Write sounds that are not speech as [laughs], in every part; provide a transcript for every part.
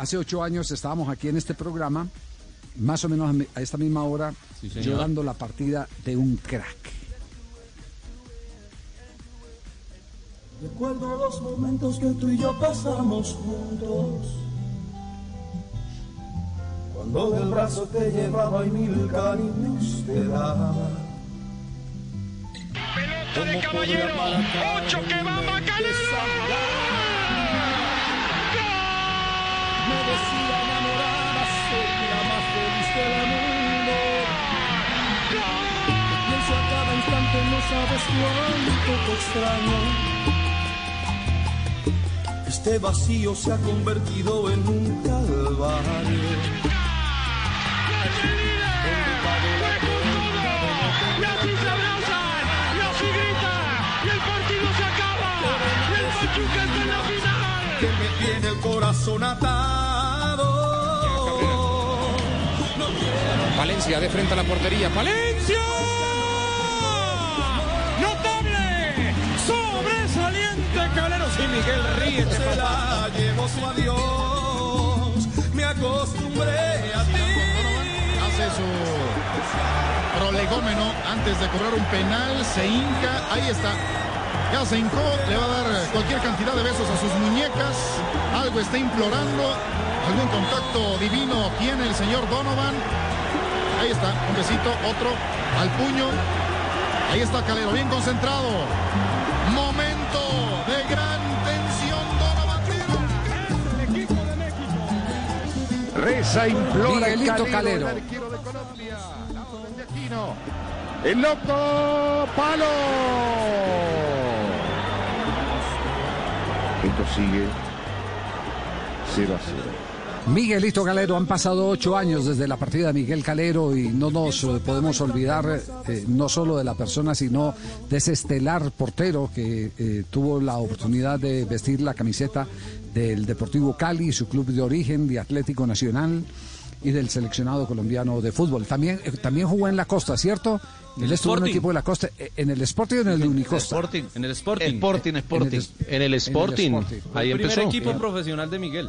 hace ocho años estábamos aquí en este programa, más o menos a esta misma hora, llorando la partida de un crack. Recuerdo los momentos que tú y yo pasamos juntos. Cuando del brazo te llevaba y mil cariños te daba. Pelota de caballero. Ocho que va Macanero. Extraño. Este vacío se ha convertido en un calvario. Y así se abrazan, y así gritan, y el partido se acaba, y el Pachuca está en la final. que me tiene el corazón atado. No Valencia de frente a la portería. ¡Valencia! ¡Sobresaliente Calero! Sí, Miguel ríe. se la llevo su adiós. Me acostumbré a ti. hace su prolegómeno antes de cobrar un penal, se hinca, ahí está. Ya se hincó, le va a dar cualquier cantidad de besos a sus muñecas. Algo está implorando. Algún contacto divino tiene el señor Donovan. Ahí está, un besito, otro al puño. Ahí está Calero, bien concentrado. Reza, implora Miguelito Calero. el arquero de Colombia. El loco palo. Esto sigue 0 a 0. Miguelito Calero, han pasado ocho años desde la partida de Miguel Calero y no nos eh, podemos olvidar eh, no solo de la persona, sino de ese estelar portero que eh, tuvo la oportunidad de vestir la camiseta del Deportivo Cali, su club de origen, de Atlético Nacional y del seleccionado colombiano de fútbol. También, eh, también jugó en la costa, ¿cierto? Él estuvo en un Sporting. equipo de la costa, en el Sporting o en el de Unicosta. Sporting, en el Sporting. Sporting, Sporting. En el- En el Sporting. Sporting. Ahí El primer empezó. equipo profesional de Miguel.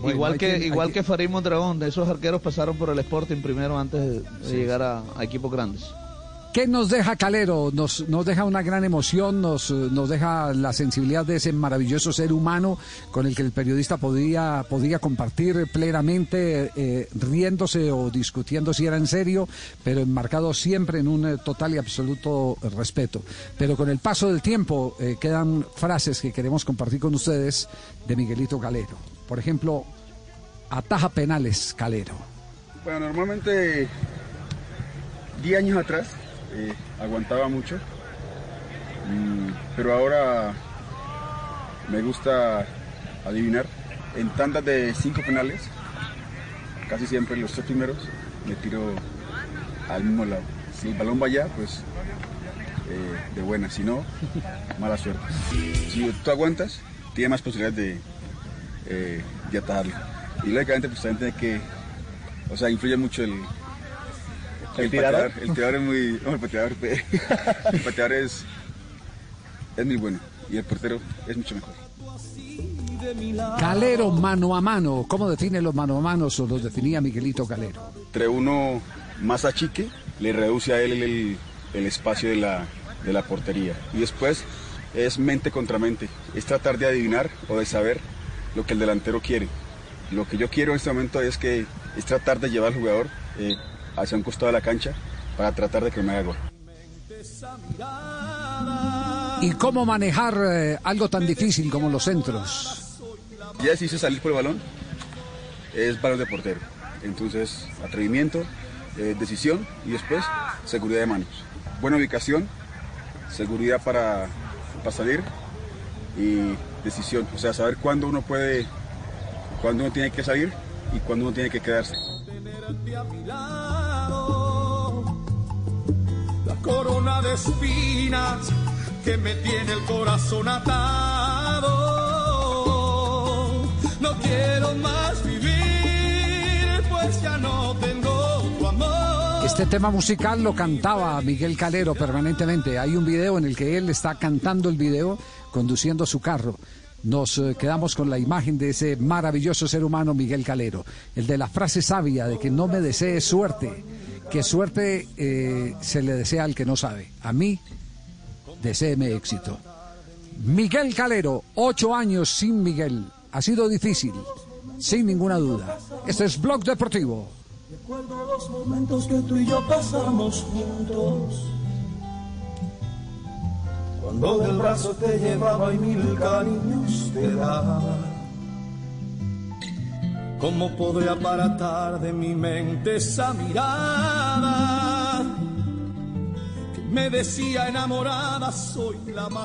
Bueno, igual que, igual que- que Farid Mondragón, de esos arqueros pasaron por el Sporting primero antes de, de llegar a, a equipos grandes. ¿Qué nos deja Calero? Nos, nos deja una gran emoción, nos, nos deja la sensibilidad de ese maravilloso ser humano con el que el periodista podía, podía compartir plenamente, eh, riéndose o discutiendo si era en serio, pero enmarcado siempre en un eh, total y absoluto respeto. Pero con el paso del tiempo eh, quedan frases que queremos compartir con ustedes de Miguelito Calero. Por ejemplo, ataja penales Calero. Bueno, normalmente 10 años atrás eh, aguantaba mucho, mm, pero ahora me gusta adivinar. En tandas de 5 penales, casi siempre los tres primeros me tiro al mismo lado. Si el balón va allá, pues eh, de buena, si no, mala suerte. Si tú aguantas, tienes más posibilidades de, eh, de atajarlo. Y lógicamente, pues también tiene que, o sea, influye mucho el, el, tirador? pateador. El tirador es muy, no, el pateador, [laughs] el pateador es, es muy bueno y el portero es mucho mejor. Calero mano a mano, ¿cómo define los mano a mano? O los definía Miguelito Calero. Entre uno más achique, le reduce a él el, el espacio de la, de la portería. Y después es mente contra mente, es tratar de adivinar o de saber lo que el delantero quiere. Lo que yo quiero en este momento es que es tratar de llevar al jugador eh, hacia un costado de la cancha para tratar de que me haga gol. ¿Y cómo manejar eh, algo tan difícil como los centros? Ya hice salir por el balón, es balón de portero. Entonces, atrevimiento, eh, decisión y después seguridad de manos. Buena ubicación, seguridad para, para salir y decisión. O sea, saber cuándo uno puede, cuándo uno tiene que salir y cuándo uno tiene que quedarse. La corona de espinas que me tiene el corazón atado. No quiero más vivir, Este tema musical lo cantaba Miguel Calero permanentemente. Hay un video en el que él está cantando el video conduciendo su carro. nos eh, quedamos con la imagen de ese maravilloso ser humano Miguel Calero, el de la frase sabia de que no me desees suerte, que suerte eh, se le desea al que no sabe. A mí, deséeme éxito. Miguel Calero, ocho años sin Miguel. Ha sido difícil, sin ninguna duda. Este es Blog Deportivo. Recuerdo los momentos que tú y yo pasamos juntos. Cuando del brazo te llevaba y mil cariños te daba. ¿Cómo podré aparatar de mi mente esa mirada? Que me decía enamorada, soy la más.